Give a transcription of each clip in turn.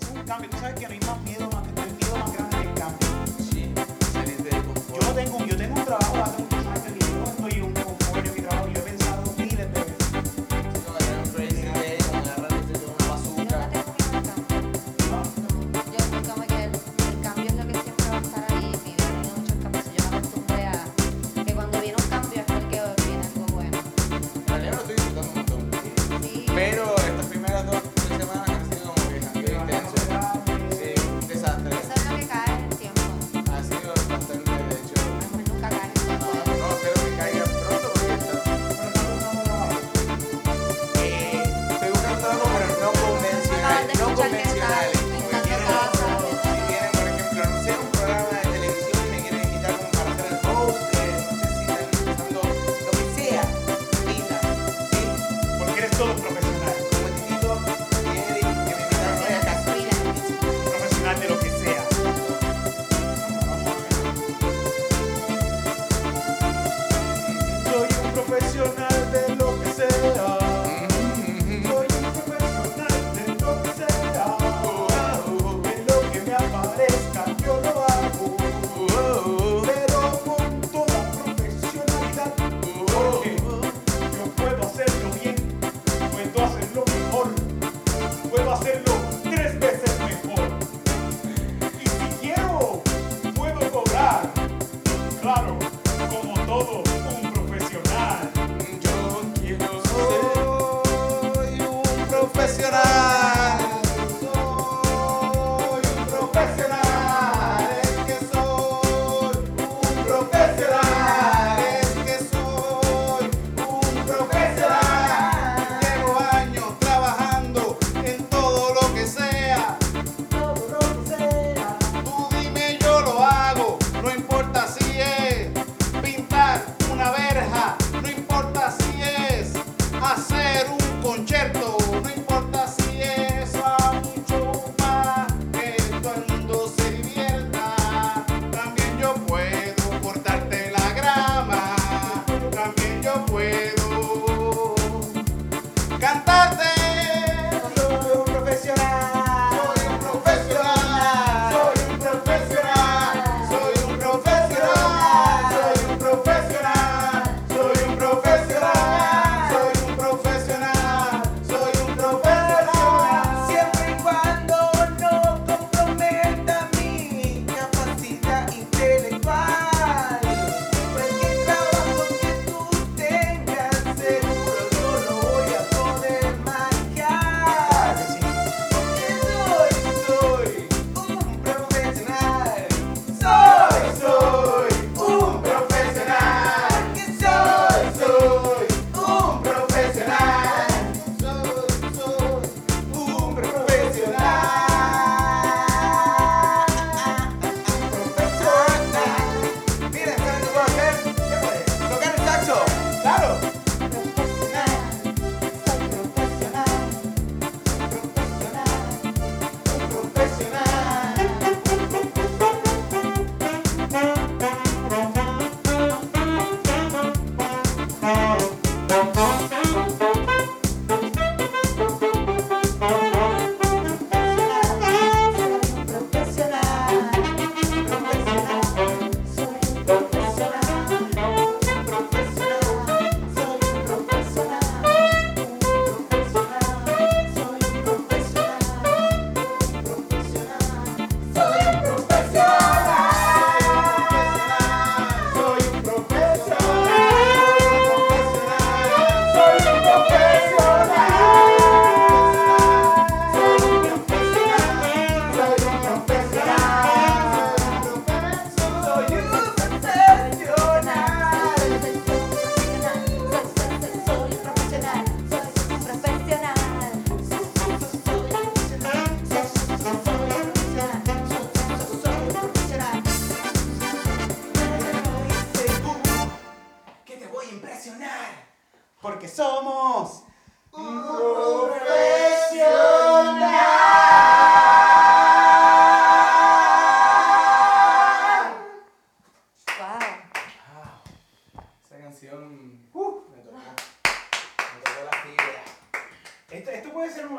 Es un cambio. Tú sabes que no hay más miedo, más, no miedo más grande que el cambio. Sí, yo tengo, yo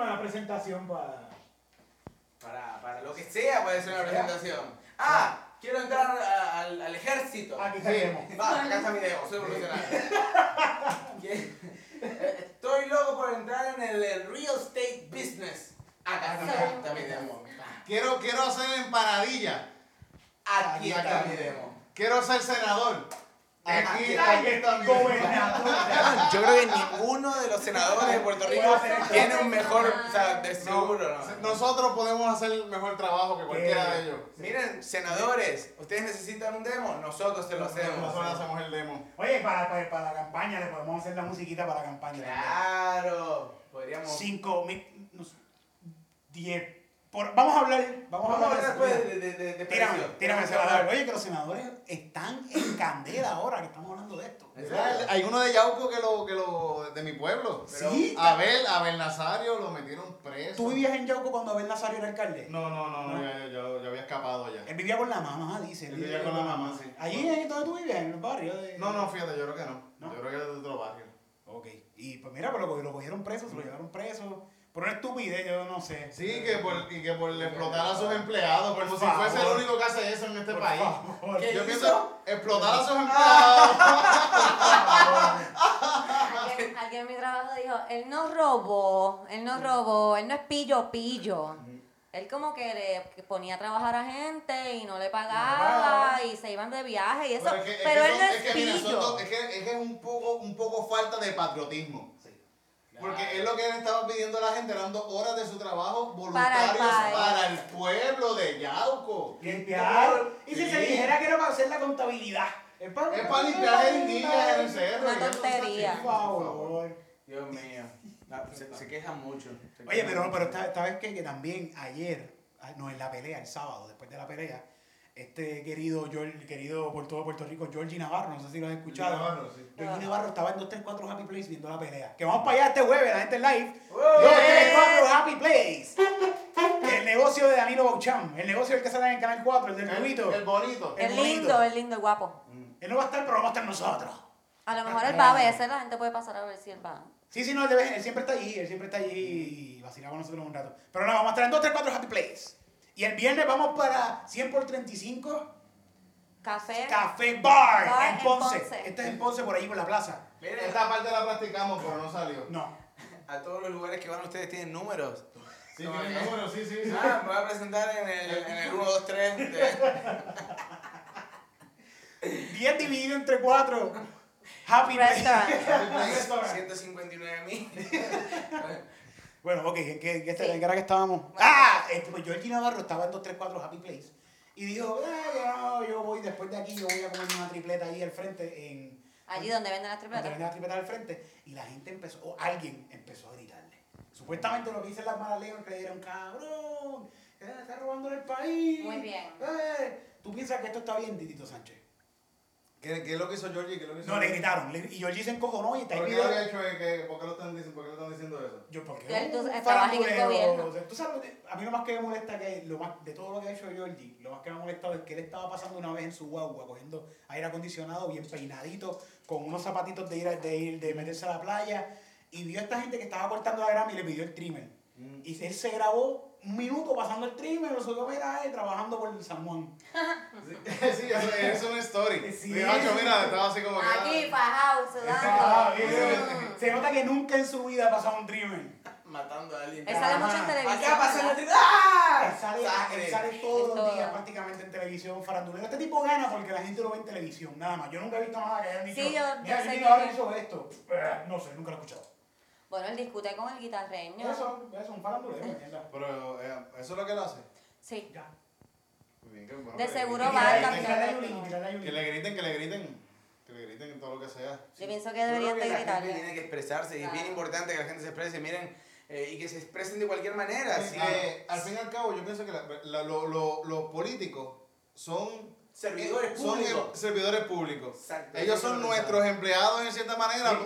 una presentación para. Para, para lo que sea puede ser una presentación. ¡Ah! Quiero entrar al, al ejército. Aquí tenemos. Va, acá está mi demo, soy profesional. Eh, estoy loco por entrar en el real estate business. Acá está, mi demo. Quiero, quiero ser empanadilla. Aquí está mi demo. Quiero ser senador. Aquí, Ay, aquí está mi gobernador. Yo creo que ninguno de los senadores de Puerto Rico tiene un mejor, o sea, de seguro, ¿no? Nosotros podemos hacer mejor trabajo que cualquiera de ellos. Miren, senadores, ustedes necesitan un demo, nosotros se lo hacemos. Nosotros hacemos el demo. Oye, para, para, para la campaña le podemos hacer la musiquita para la campaña. Claro, podríamos. 5 mil, no sé, 10. Por, vamos a hablar, vamos, Vamos a hablar después de, de, de, de Tírame, tírame, senador. Oye, que los senadores están en candela ahora que estamos hablando de esto. Hay uno de Yauco que lo, que lo, de mi pueblo. Pero- Sí. Abel, Abel Nazario lo metieron preso. ¿Tú vivías en Yauco cuando Abel Nazario era alcalde? No, no, no, no, ya, ya había escapado ya. Él vivía con la mamá, dice. Él vivía con la mamá, sí. ¿Allí es donde tú vivías? ¿En el barrio? De... No, no, fíjate, yo creo que no. ¿No? Yo creo que es de otro barrio. Ok. Y pues mira, pero lo, lo cogieron preso, se lo llevaron preso. Por una estupidez, yo no sé. Sí, que por, y que por explotar a sus empleados, como Por si fuese el único que hace eso en este Por país. favor. ¿Qué Yo hizo? pienso explotar a sus empleados. Alguien, alguien en mi trabajo dijo, él no robó, él no robó, él no es pillo pillo. Él como que le que ponía a trabajar a gente y no le pagaba y se iban de viaje y eso. Pero, es que, es Pero que él son- no es es que, mira, son pillo. dos- es que, es que es un poco, un poco falta de patriotismo. Porque es lo que él estaba pidiendo a la gente, dando horas de su trabajo Para el voluntarios para el pueblo de Yauco. Limpiar. Y si Sí. se dijera que era para hacer la contabilidad. Es para, Es para limpiar jeringuillas en el cerro. Una tontería. Por favor. Dios mío. No, se, se quejan mucho. se Oye, quejan pero, mucho. pero esta, esta vez que, que también ayer, ah, no, en la pelea, el sábado, después de la pelea, este querido, George- querido por todo Puerto Rico, Georgie Navarro, no sé si lo has escuchado. Navarro, sí. Georgie Navarro estaba en 234 Happy Place viendo la pelea. Que vamos para allá este jueves, la gente en live. ¡Wow! 234 Happy Place. El negocio de Danilo Baucham, el negocio del que sale en el canal 4, el del El, rubito. el bonito. el bonito. lindo, es lindo, es guapo. Él no va a estar, pero vamos a estar nosotros. A lo mejor él va a veces, la gente puede pasar a ver si él va. Sí, sí, no, él, debe- él siempre está allí, él siempre está allí y vacilaba con nosotros un rato. Pero no, vamos a estar en 234 Happy Place. Y el viernes vamos para 100 por 35 Café. Café Bar, Bar en en Ponce. Ponce. Este es en Ponce, por ahí por la plaza. Miren, Esta parte la practicamos, pero no salió. No. a todos los lugares que van ustedes tienen números. Sí, No, tiene eh. número, sí, sí. sí. Ah, me voy a presentar en el, en el 1, 2, 3. De... 10 dividido entre 4. Happy. Restaurant. Restaurant. 159 mil. Bueno, ok, ¿en qué, en qué- en qué era que estábamos? Ah, este, pues Georgie Navarro estaba en 234 Happy Place. Y dijo, "Ah, yo, no, yo voy después de aquí, yo voy a comer una tripleta ahí al frente en... Allí donde venden las Donde tripletas. venden las tripletas al frente y la gente empezó, o alguien empezó a gritarle. Supuestamente lo que dicen las malas lenguas que le dieron, cabrón, eh, está robando el país. Muy bien. Eh, ¿Tú piensas que esto está bien, Titito Sánchez? ¿Qué, ¿Qué es lo que hizo Georgie? ¿Qué es lo que hizo No, le gritaron. le- y Georgie se encojonó y está ¿Por ahí qué había hecho? eh, que- ¿Por qué lo están diciendo, por qué lo están diciendo eso? Yo, porque un trabaja en el gobierno. o sea, tú sabes, a mí lo más que me molesta que lo más de todo lo que ha hecho Georgie, lo más que me ha molestado es que él estaba pasando una vez en su guagua cogiendo aire acondicionado, bien peinadito, con unos zapatitos de ir, a- de ir, de meterse a la playa, y vio a esta gente que estaba cortando la grama y le pidió el trimmer. Mm. Y él se grabó un minuto pasando el trimmer, lo subió a mirar y trabajando por el San Juan. Sí, eso es una story. Sí. Mi macho, mira, estaba así como que. Aquí, Ah, sudando. bien. Mm. Se nota que nunca en su vida ha pasado un trimmer. Matando a alguien. Él sale mucho en televisión. Acá pasa el ¡Ah! Él sale, Sangre. él sale todos los días prácticamente en televisión farandulero. Este tipo gana porque la gente lo ve en televisión, nada más. Yo nunca he visto nada que hayan dicho. Sí, yo- yo Mira, sé Jimmy que- ahora hizo esto. Eh, No sé, nunca lo he escuchado. Bueno, él discute con el guitarreño. Eso, eso, un farandulero, mierda. Pero, eh, ¿eso es lo que él hace? Sí. Ya. Muy bien, bueno. De que le seguro griten, va a cambiar Que le griten, que le griten. Que le griten en todo lo que sea. Yo pienso que deberían de gritarle. tiene que expresarse y es bien importante que la gente se exprese, miren, eh, y que se expresen de cualquier manera. Eh, sí. eh, al fin y al cabo, yo pienso que la- la- lo- lo- los políticos son Servidores son públicos. em- servidores públicos. Exacto. Ellos son nuestros empleados en cierta manera.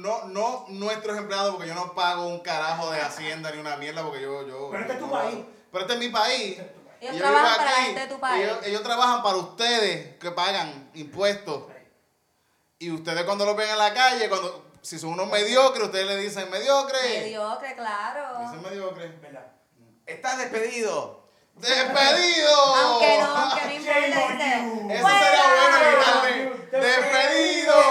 No, no nuestros empleados porque yo no pago un carajo de Hacienda ni una mierda porque yo... yo Pero este es tu no- país. Pero este es mi país. Ellos Y yo trabajan para la aquí, gente de tu país. Ellos, ellos trabajan para ustedes que pagan impuestos. Y ustedes cuando los ven en la calle, cuando si son unos mediocres, ustedes le dicen mediocre. Mediocre, claro. Dicen mediocre. ¿Verdad? Estás despedido. ¡Despedido! Aunque no, aunque no importa. Eso sería bueno quitarle. ¡Despedido!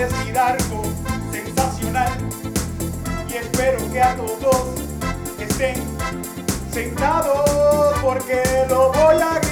decir algo sensacional. Y espero que a todos estén sentados porque lo voy a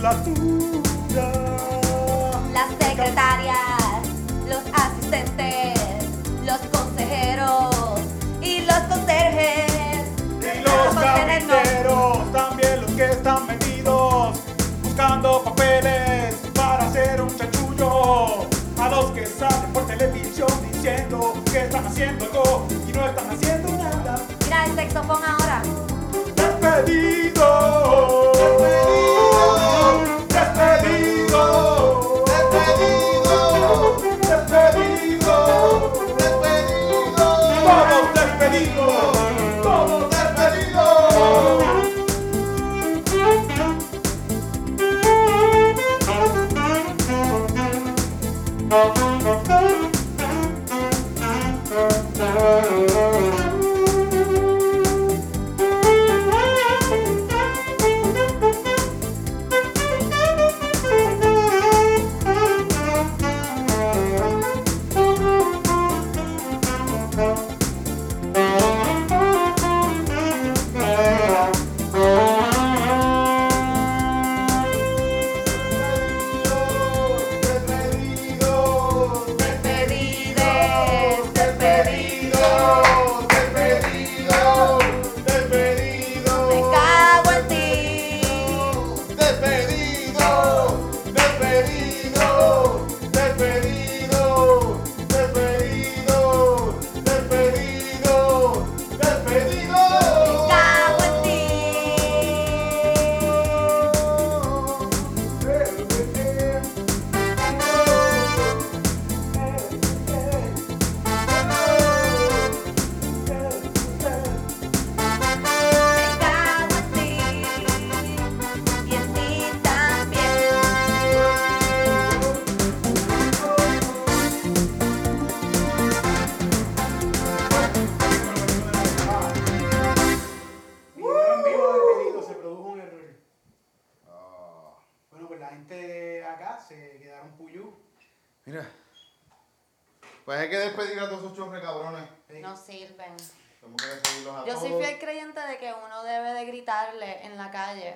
legislatura. Las secretarias, los asistentes, los consejeros y los conserjes. Y los carpinteros, también los que están metidos buscando papeles para hacer un chachullo. A los que salen por televisión diciendo que están haciendo algo y no están haciendo nada. Mira el saxofón ahora. Despedido.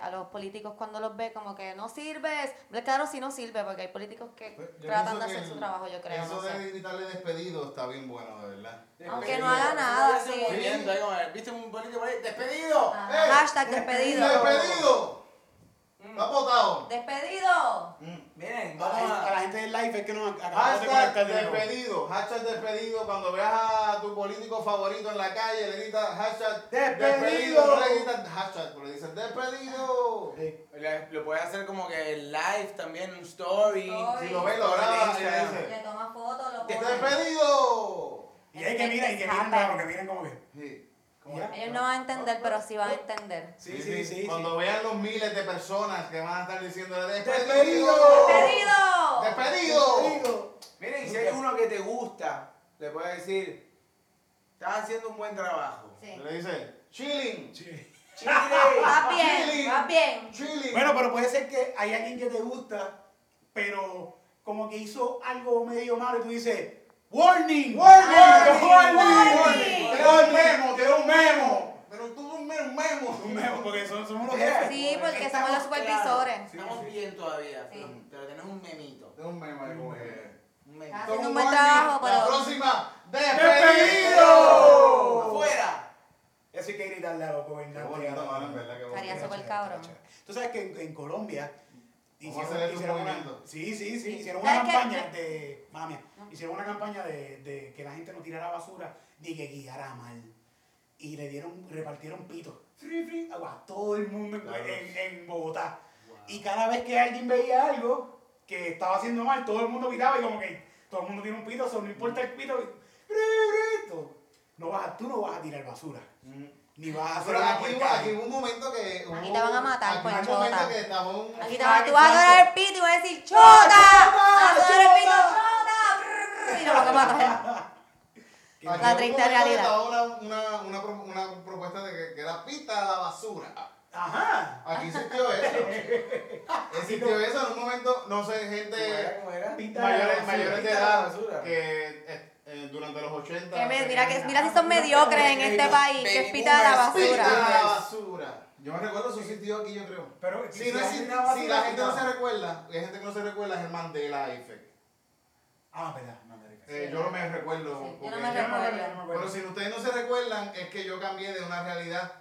A los políticos cuando los ve como que no sirves. Claro, sí no sirve porque hay políticos que Pues, tratan de que hacer su trabajo, yo creo. Eso no de sé. gritarle despedido está bien bueno, de verdad. Aunque no haga nada, sí. movimiento ¿Viste un político por ahí? ¡Despedido! Ajá. ¡Eh! Hashtag despedido. ¡Despedido! ¿Está votado? Despedido. Miren, A la, gente, a vamos la a... gente del live es que nos acabamos de Hashtag conectar de despedido, hashtag despedido. Cuando veas a tu político favorito en la calle, le gritas hashtag ¡Despedido! No le gritas hashtag, pero le dices despedido. Sí. Le- Lo puedes hacer como que live también, un story. Story. Si lo ves, lo grabas y le Le dices toma fotos, lo pone. ¡Despedido! Y hay que miren, y que miren raro, que miren como que. Sí. ¿Cómo era? Ellos no van a entender, pero sí van a entender. Sí, sí, sí. Cuando vean los miles de personas que van a estar diciendo ¡Despedido! despedido. ¡Despedido! ¡Despedido! Despedido. Miren, si hay uno que te gusta, le puedes decir, estás haciendo un buen trabajo. Sí. Le dice chilling. ¡Chile! Va bien, Chilling. va bien. chilling. Bueno, pero puede ser que hay alguien que te gusta, pero como que hizo algo medio malo y tú dices, ¡Warning! ¡Warning! ¡Warning! ¡Te doy un memo! ¡Te doy un memo! Pero tú un memo, un memo. Un memo, porque son- somos los. Sí, porque somos los supervisores. Estamos bien todavía, pero, tenemos un memito. Tengo un memo que. Un Haciendo un buen warning. trabajo, La pero- próxima, ¡Despedido! ¡Afuera! Eso hay que gritarle a los gobernantes. Qué bonito, mano, en verdad, súper cabrón. Tú sabes que en, en Colombia Un hicieron una, sí, sí, sí, Sí. hicieron una campaña de, mía, hicieron una campaña de, de que la gente no tirara basura ni que guiara mal. Y le dieron, repartieron pitos. Fri, fri, A todo el mundo en, Claro. en- en Bogotá. Y cada vez que alguien veía algo que estaba haciendo mal, todo el mundo pitaba y como que todo el mundo tiene un pito, so, no importa el pito. fri, fri, tú, no vas a, tú no vas a tirar basura. Ni vas a hacer Pero aquí, hubo, aquí hubo un momento que. hubo- Aquí te van a matar, hubo un chota. momento que estaba un. Aquí te vas, tú vas a agarrar el pito y vas a decir ¡Chota! ¡Vas a sonar el pito ¡Chota! Y lo vas a matar. La triste realidad. Una, una, una, una propuesta de que, que era pita a la basura. Ajá. Aquí existió eso. Existió eso en un momento, no sé, ¿Cómo era? gente ¿Cómo era? Pinta mayores, la mayores de la edad basura. que eh, durante los 80. Que me- se mira, que, mira si son mediocres en este país, que es pita de la Pita basura. la basura. Yo me recuerdo, eso existió aquí, yo creo. Pero Si, no la gente no se recuerda, hay gente que no se recuerda, es el Mandela Effect. Ah, verdad, Mandela. Eh, yo no me recuerdo. Sí, yo porque- me Yo no me recuerdo. Pero si ustedes no se recuerdan, es que yo cambié de una realidad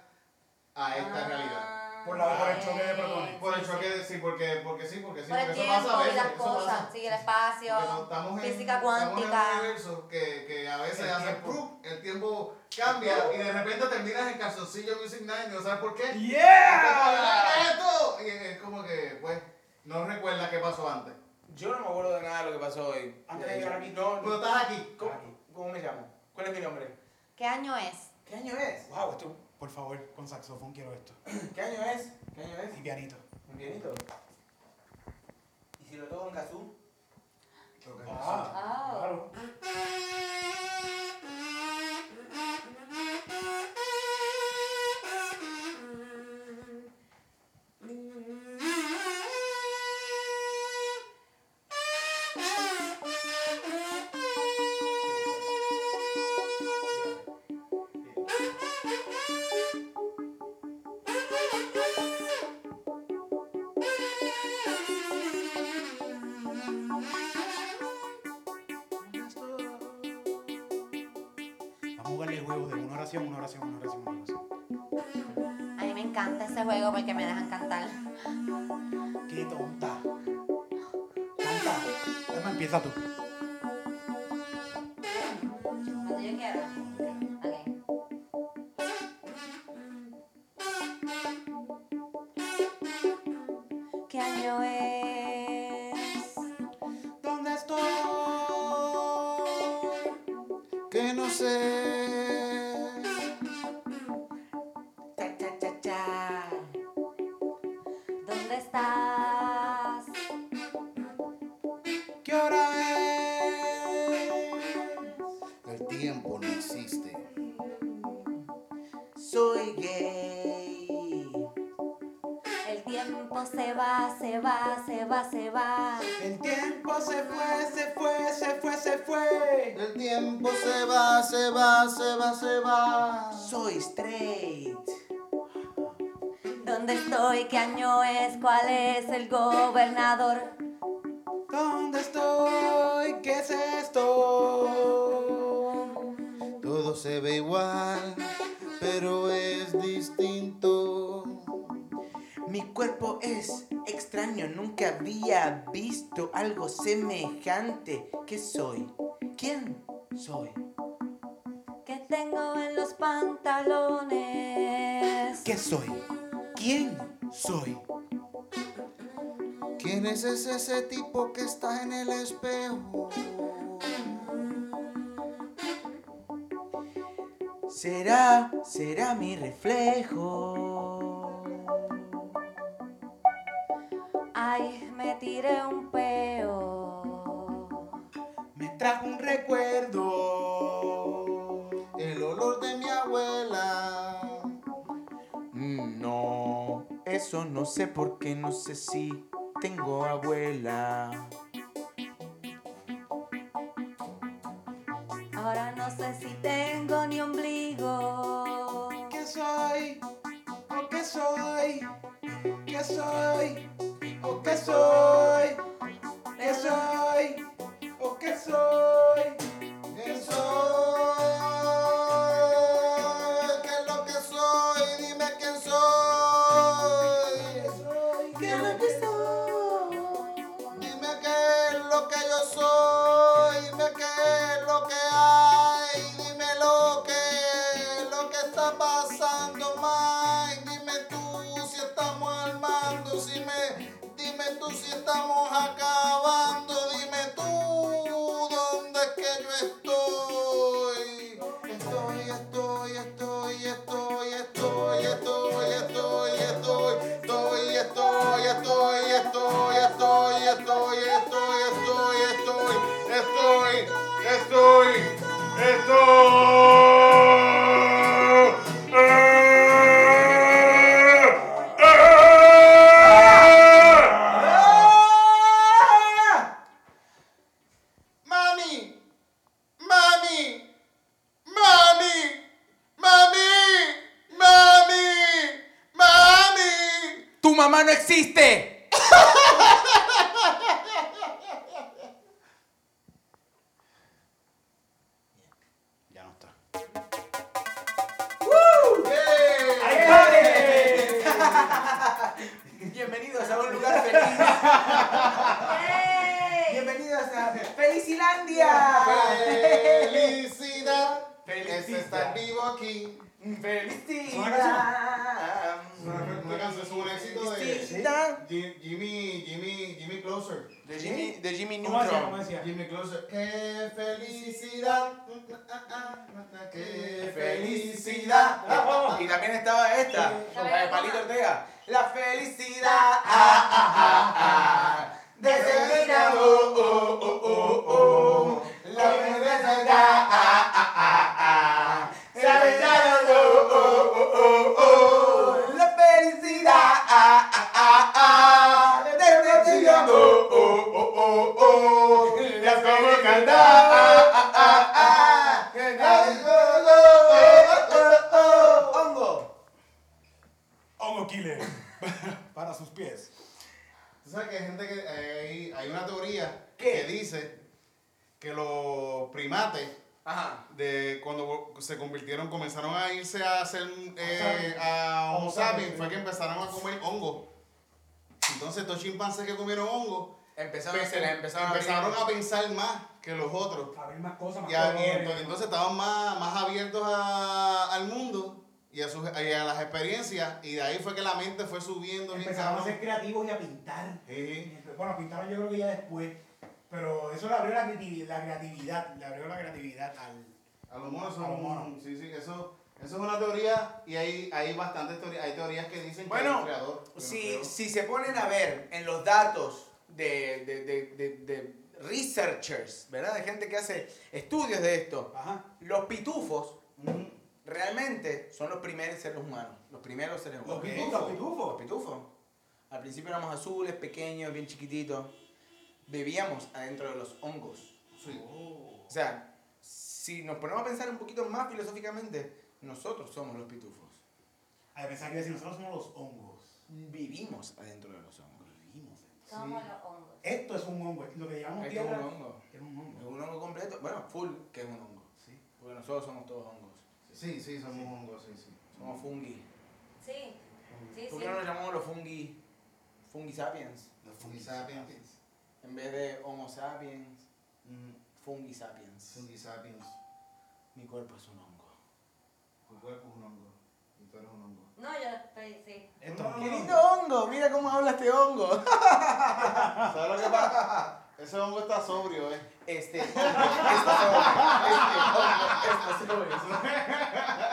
a esta Ah, realidad. Por la- por el choque de protones. Por el choque de sí, porque, porque sí, porque sí, Por el porque eso tiempo pasa a y veces. las eso cosas, pasa. sí, el espacio, Porque estamos en, física Estamos en cuántica. un universo que, que a veces El hace. ¡prup! el tiempo cambia y de repente terminas en calzoncillo Music Night y no sabes por qué. ¡Yeah! ¿Qué es esto? Y es como que, pues, no recuerdas qué pasó antes. Yo no me acuerdo de nada de lo que pasó hoy. Antes de llegar aquí. No, Cuando estás aquí. ¿Cómo, cómo me llamo? ¿Cuál es mi nombre? ¿Qué año es? ¿Qué año es? Wow, esto, por favor, con saxofón quiero esto. ¿Qué año es? ¿Qué año es? Y pianito. Un pianito. ¿Y si lo toco en kazoo? Ah, Ah. claro. empieza tú. ¿Qué año es? ¿Cuál es el gobernador? ¿Dónde estoy? ¿Qué es esto? Todo se ve igual, pero es distinto. Mi cuerpo es extraño, nunca había visto algo semejante. ¿Qué soy? ¿Quién soy? ¿Qué tengo en los pantalones? ¿Qué soy? ¿Quién soy? ¿Quién es ese, ese tipo que está en el espejo? Será, será mi reflejo. Ay, me tiré un peo. Me trajo un recuerdo. Eso no sé por qué, no sé si tengo abuela. Ahora no sé si tengo ni ombligo. ¿Qué soy? ¿O qué soy? ¿Qué soy? ¿O qué soy? ¿Qué soy? ¿O qué soy? Bienvenidos a Felicilandia. Felicidad. Felicidad. Es estar vivo aquí. Felicidad. Una canción es un éxito de Felicidad. Ji- Jimmy, Jimmy, Jimmy Closer. De Jimmy, de Jimmy ¿Cómo decía? ¿Cómo Neutron. Jimmy Closer. ¡Qué felicidad! ¡Qué felicidad! Bravo. Y también estaba esta, la de Palito Ortega. La felicidad ah, ah, ah, ah, de ser oh, oh, oh, oh. La felicidad ah, ah, ah, ah, felicidad, oh, oh, oh, oh, oh. La felicidad ah, ah, ah, ah, de ser oh, oh, oh, oh, oh. Las como cantar sabes que hay gente que hay, hay una teoría ¿Qué? que dice que los primates Ajá. de cuando se convirtieron, comenzaron a irse a hacer eh, a Homo sapiens, fue que empezaron a comer hongo. Entonces estos chimpancés que comieron hongo Empezaron, a a pensar más que los otros. A ver más cosas, más Y, a- y colores. entonces, entonces estaban más, más abiertos a- al mundo y a, sus, y a las experiencias y de ahí fue que la mente fue subiendo. bien Empezaron a ser creativos y a pintar. Sí. Bueno, pintaron yo creo que ya después. Pero eso le abrió la creatividad, la creatividad, le abrió la creatividad al. A los monos son A los monos. Sí, sí, eso, eso es una teoría y hay, hay bastantes teorías. Hay teorías que dicen Bueno, que un creador. Si, si se ponen a ver en los datos de, de, de, de, de researchers, ¿verdad? De gente que hace estudios de esto, Ajá. los pitufos. Realmente son los primeros seres humanos. Los primeros seres Los humanos. pitufos. Los pitufos. Los pitufos. Al principio éramos azules, pequeños, bien chiquititos. Bebíamos adentro de los hongos. Sí. O sea, si nos ponemos a pensar un poquito más filosóficamente, nosotros somos los pitufos. Ay, pensaba que a decir, nosotros somos los hongos. Vivimos adentro de los hongos. Vivimos Somos los hongos. Esto es un hongo, lo que llevamos Esto es tierra un hongo. es un Es hongo. un hongo completo. Bueno, full, que es un hongo. Sí. Porque nosotros somos todos hongos. Sí, sí, somos hongos, sí, sí. Somos fungi. Sí, sí, ¿Por sí. qué no nos llamamos los fungi, fungi sapiens? Los Fungi sapiens. En vez de homo sapiens, Mm, fungi sapiens. Fungi sapiens. Mi cuerpo es un hongo. Tu cuerpo es un hongo. Y tú eres un hongo. No, yo estoy, sí. Esto ¡Qué lindo hongo! Mira cómo habla este hongo. ¿Sabes lo que pasa? Ese hongo está sobrio, ¿eh? Este hongo, este hongo, este hongo, este hongo.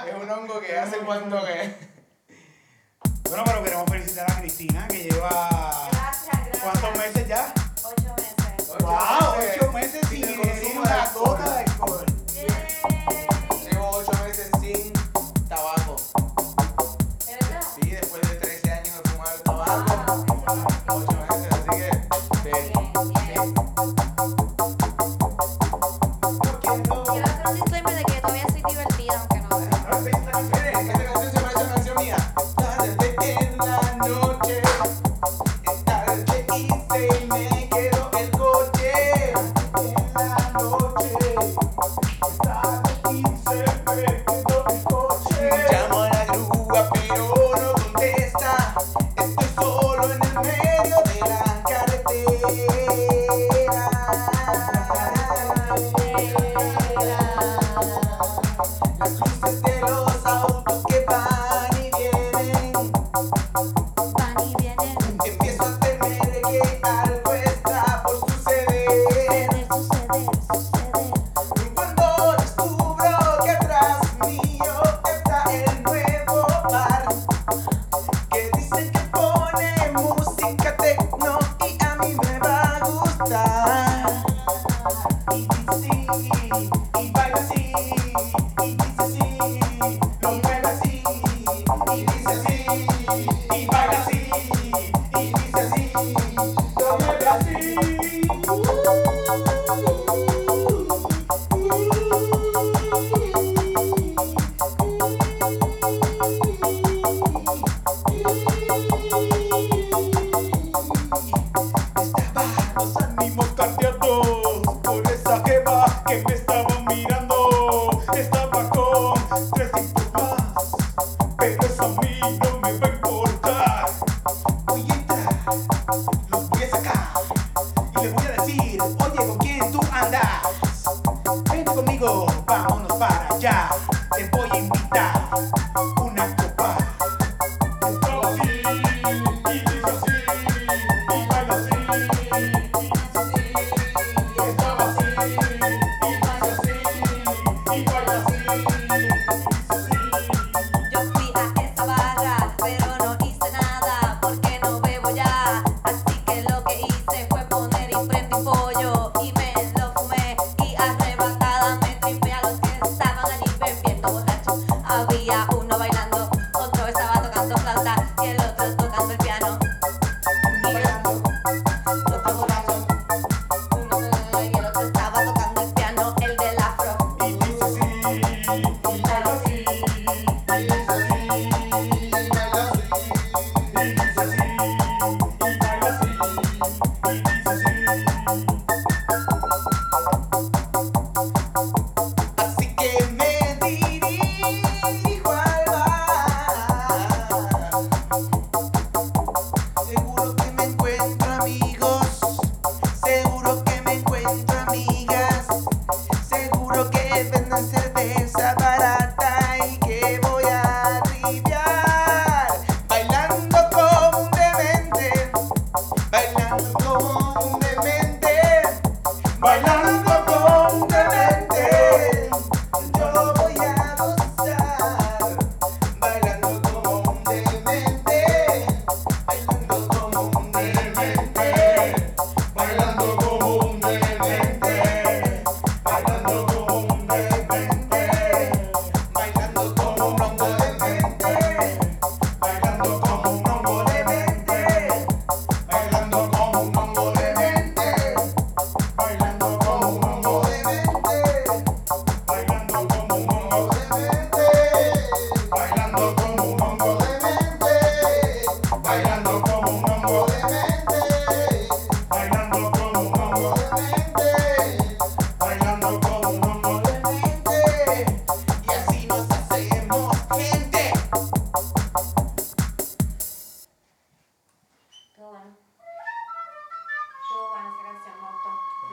Es un hongo que hace cuando que... Bueno, pero queremos felicitar a Cristina que lleva. Gracias, gracias. ¿Cuántos meses ya? Ocho meses. ¡Wow! Ocho meses sin ingerir consumo una gota de alcohol. Vámonos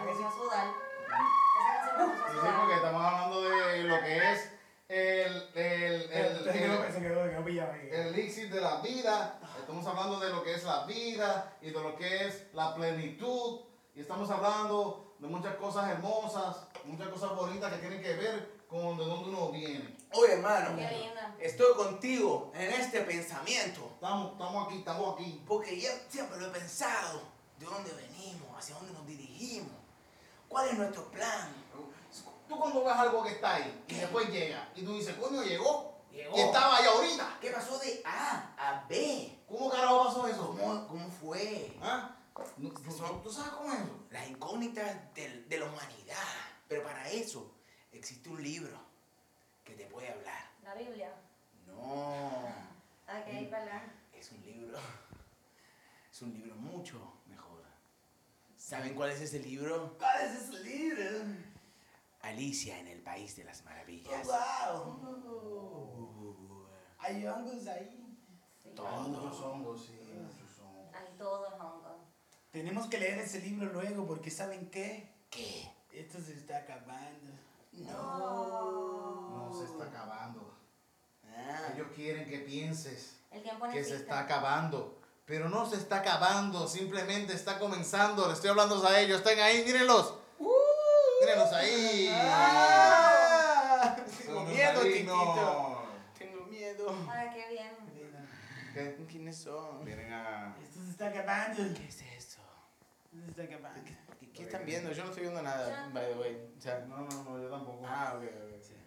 a sudar. Esa canción me puso a Sí, sudar. porque estamos hablando de lo que es el, el, el, el, se quedó, se quedó pillado ahí. el elixir de la vida. Estamos hablando de lo que es la vida y de lo que es la plenitud. Y estamos hablando de muchas cosas hermosas, muchas cosas bonitas que tienen que ver con de dónde uno viene. Oye, hermano, Qué linda. estoy contigo en este pensamiento. Estamos, estamos aquí, estamos aquí. Porque yo siempre lo he pensado. ¿De dónde venimos? ¿Hacia dónde nos dirigimos? ¿Cuál es nuestro plan? Tú cuando ves algo que está ahí y después llega y tú dices, coño, llegó. Llegó. Y estaba ahí ahorita. ¿Qué pasó de A a B? ¿Cómo carajo pasó eso? ¿Cómo, cómo fue? ¿Ah? ¿Tú, sabes cómo es eso? Las incógnitas del- de la humanidad. Pero para eso existe un libro que te puede hablar. La Biblia. No, Ok, ¿verdad? es un libro. Es un libro mucho. ¿Saben cuál es ese libro? ¿Cuál es ese libro? Alicia en el País de las Maravillas. Oh, wow. Hay hongos ahí. Sí. Todo. Hay muchos hongos, sí, muchos hongos. Hay todo en Hong Kong. Tenemos que leer ese libro luego porque ¿saben qué? ¿Qué? Esto se está acabando. No se está acabando. Ah, Ellos quieren que pienses El tiempo no que se está acabando. Pero no se está acabando, simplemente está comenzando. Le estoy hablando a ellos, están ahí, mírenlos. Mírenlos ahí. Ah, tengo miedo, divinos. Tengo miedo. Ay, qué bien. ¿Qué? ¿Quiénes son? Vienen a. Esto se está acabando. ¿Qué es eso? Esto se está acabando. ¿Qué, qué están viendo? Yo no estoy viendo nada, by the way. O sea, No, no, no, yo tampoco. ah, ok, ok.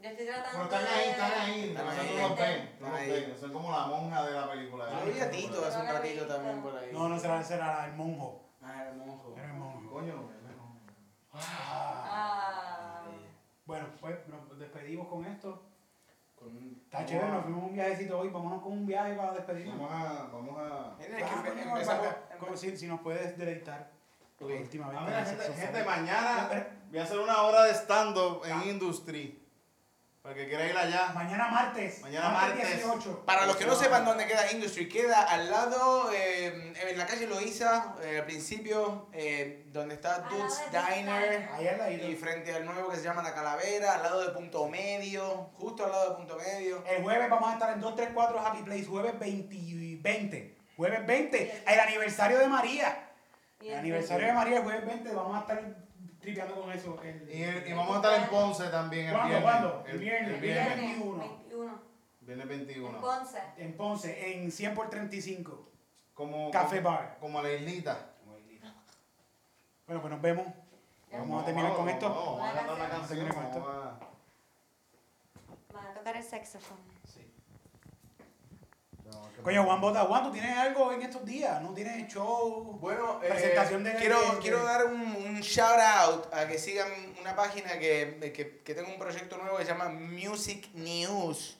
Yo estoy Pero están ahí, están ahí. No, ahí. no los ven, no los ven. Son como la monja de la película. Yo vi a Tito hace un ratito también por ahí. No, no será, será el monjo. Ah, era monjo. Era el monjo. Coño, no. Ah. Ah. Bueno, pues nos despedimos con esto. Está chévere, nos fuimos un viajecito hoy. Vámonos con un viaje para despedirnos. Vamos a. Vamos a. Ah, como si, si nos puedes deleitar. Ah, el gente, mañana voy a hacer una hora de stand-up en Industry. Para que quiera ir allá. Mañana martes. Mañana martes. 18. Para los que no sepan dónde queda Industry, queda al lado, eh, en la calle Loíza, eh, al principio, eh, donde está lado Dude's de Dude's Diner. Ahí al ladito. Y frente al nuevo que se llama La Calavera, al lado de Punto Medio, justo al lado de Punto Medio. El jueves vamos a estar en 234 Happy Place, jueves 20. 20. Jueves 20, el aniversario de María. El- aniversario de María, el jueves 20, vamos a estar tripeando con eso. El, Y, y vamos a estar en Ponce también el ¿Cuándo, viernes. cuándo? El, viernes, el viernes. viernes. 21. 21. Viernes En 21. Ponce. en Ponce, en 100 por 35. Como, Café como, Bar. como a la islita. Bueno, pues nos vemos. Vamos a terminar con esto. Vamos, vamos a canción. Vamos a tocar el saxofón. Coño, Juan Bota, Juan, ¿tú tienes algo en estos días? ¿No tienes show? Bueno, eh, Presentación de- quiero, de- quiero dar un, un shout out a que sigan una página que, que, que tengo un proyecto nuevo que se llama Music News.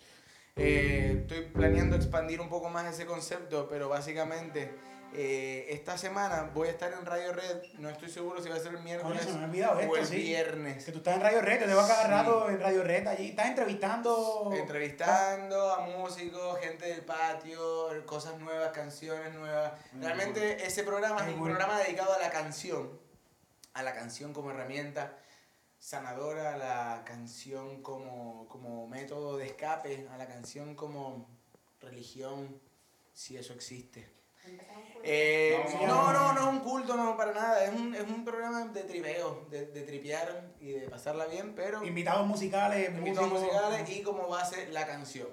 Eh, estoy planeando expandir un poco más ese concepto, pero básicamente eh, esta semana voy a estar en Radio Red. No estoy seguro si va a ser el miércoles se me ha olvidado o esto, el sí. viernes. Que tú estás en Radio Red, te debo cada Sí. rato en Radio Red allí. Estás entrevistando. Entrevistando a músicos, gente del patio, cosas nuevas, canciones nuevas. Realmente ese programa es un bueno. programa dedicado a la canción, a la canción como herramienta sanadora, a la canción como, como método de escape, a la canción como religión, si eso existe. Eh, No, no, no. es un culto, no, para nada. Es un, es un programa de tripeo, de, de tripear y de pasarla bien, pero Invitados musicales, invitados músicos. musicales y como base la canción.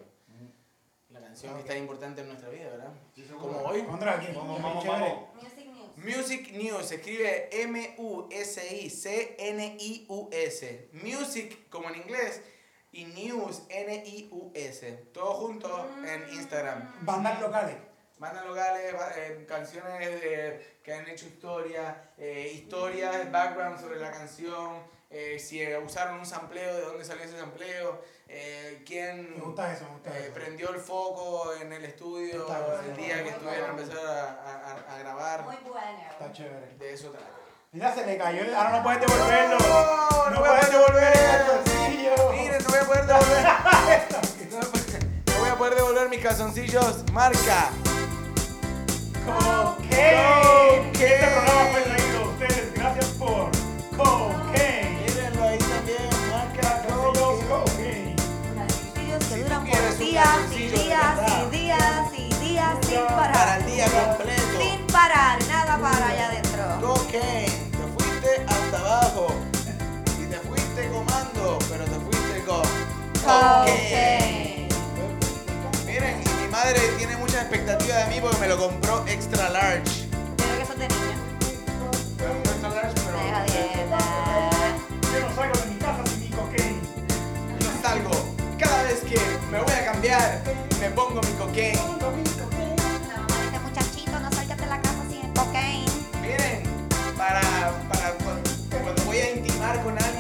La canción que es tan importante en nuestra vida, ¿verdad? Sí. Como hoy. Contra aquí. Vamos, vamos, vamos. Music News. Music News, se escribe M-U-S-I-C-N-I-U-S. Music como en inglés y News, N-I-U-S. Todo junto en Instagram. Bandas locales. Bandas locales, eh, canciones eh, que han hecho historia, eh, historias, background sobre la canción, eh, si eh, usaron un sampleo, de dónde salió ese sampleo, eh, quién Me gusta eso, me gusta eh, eso. prendió el foco en el estudio Está bueno. el día que estuvieron a empezar a, a- a- a grabar. Muy bueno. Está chévere. De eso trata. Mira, se le cayó. el- Ahora no puedes devolverlo. No, no voy a puedes poder devolver. el calzoncillo. Miren, no voy a poder devolver. No, no voy a poder devolver mis calzoncillos. Marca. Cocaine. Este programa fue traído a ustedes gracias por Cocaine. Mírenlo ahí también, marca Cocaine. Castillos que duran por días y días y días y días sin parar. Para el día completo. Sin parar, nada para allá adentro. Cocaine, te fuiste hasta abajo. Y te fuiste comando, pero te fuiste con Cocaine. Miren, y mi madre muchas expectativas de mí porque me lo compró extra large. Creo que eso tenía. Me extra large, pero. Yo no salgo de mi casa sin mi cocaine. No salgo. Cada vez que me voy a cambiar, me pongo mi cocaine. Este muchachito, no salgas de la casa sin el cocaine. Miren, para, para cuando, cuando voy a intimar con alguien.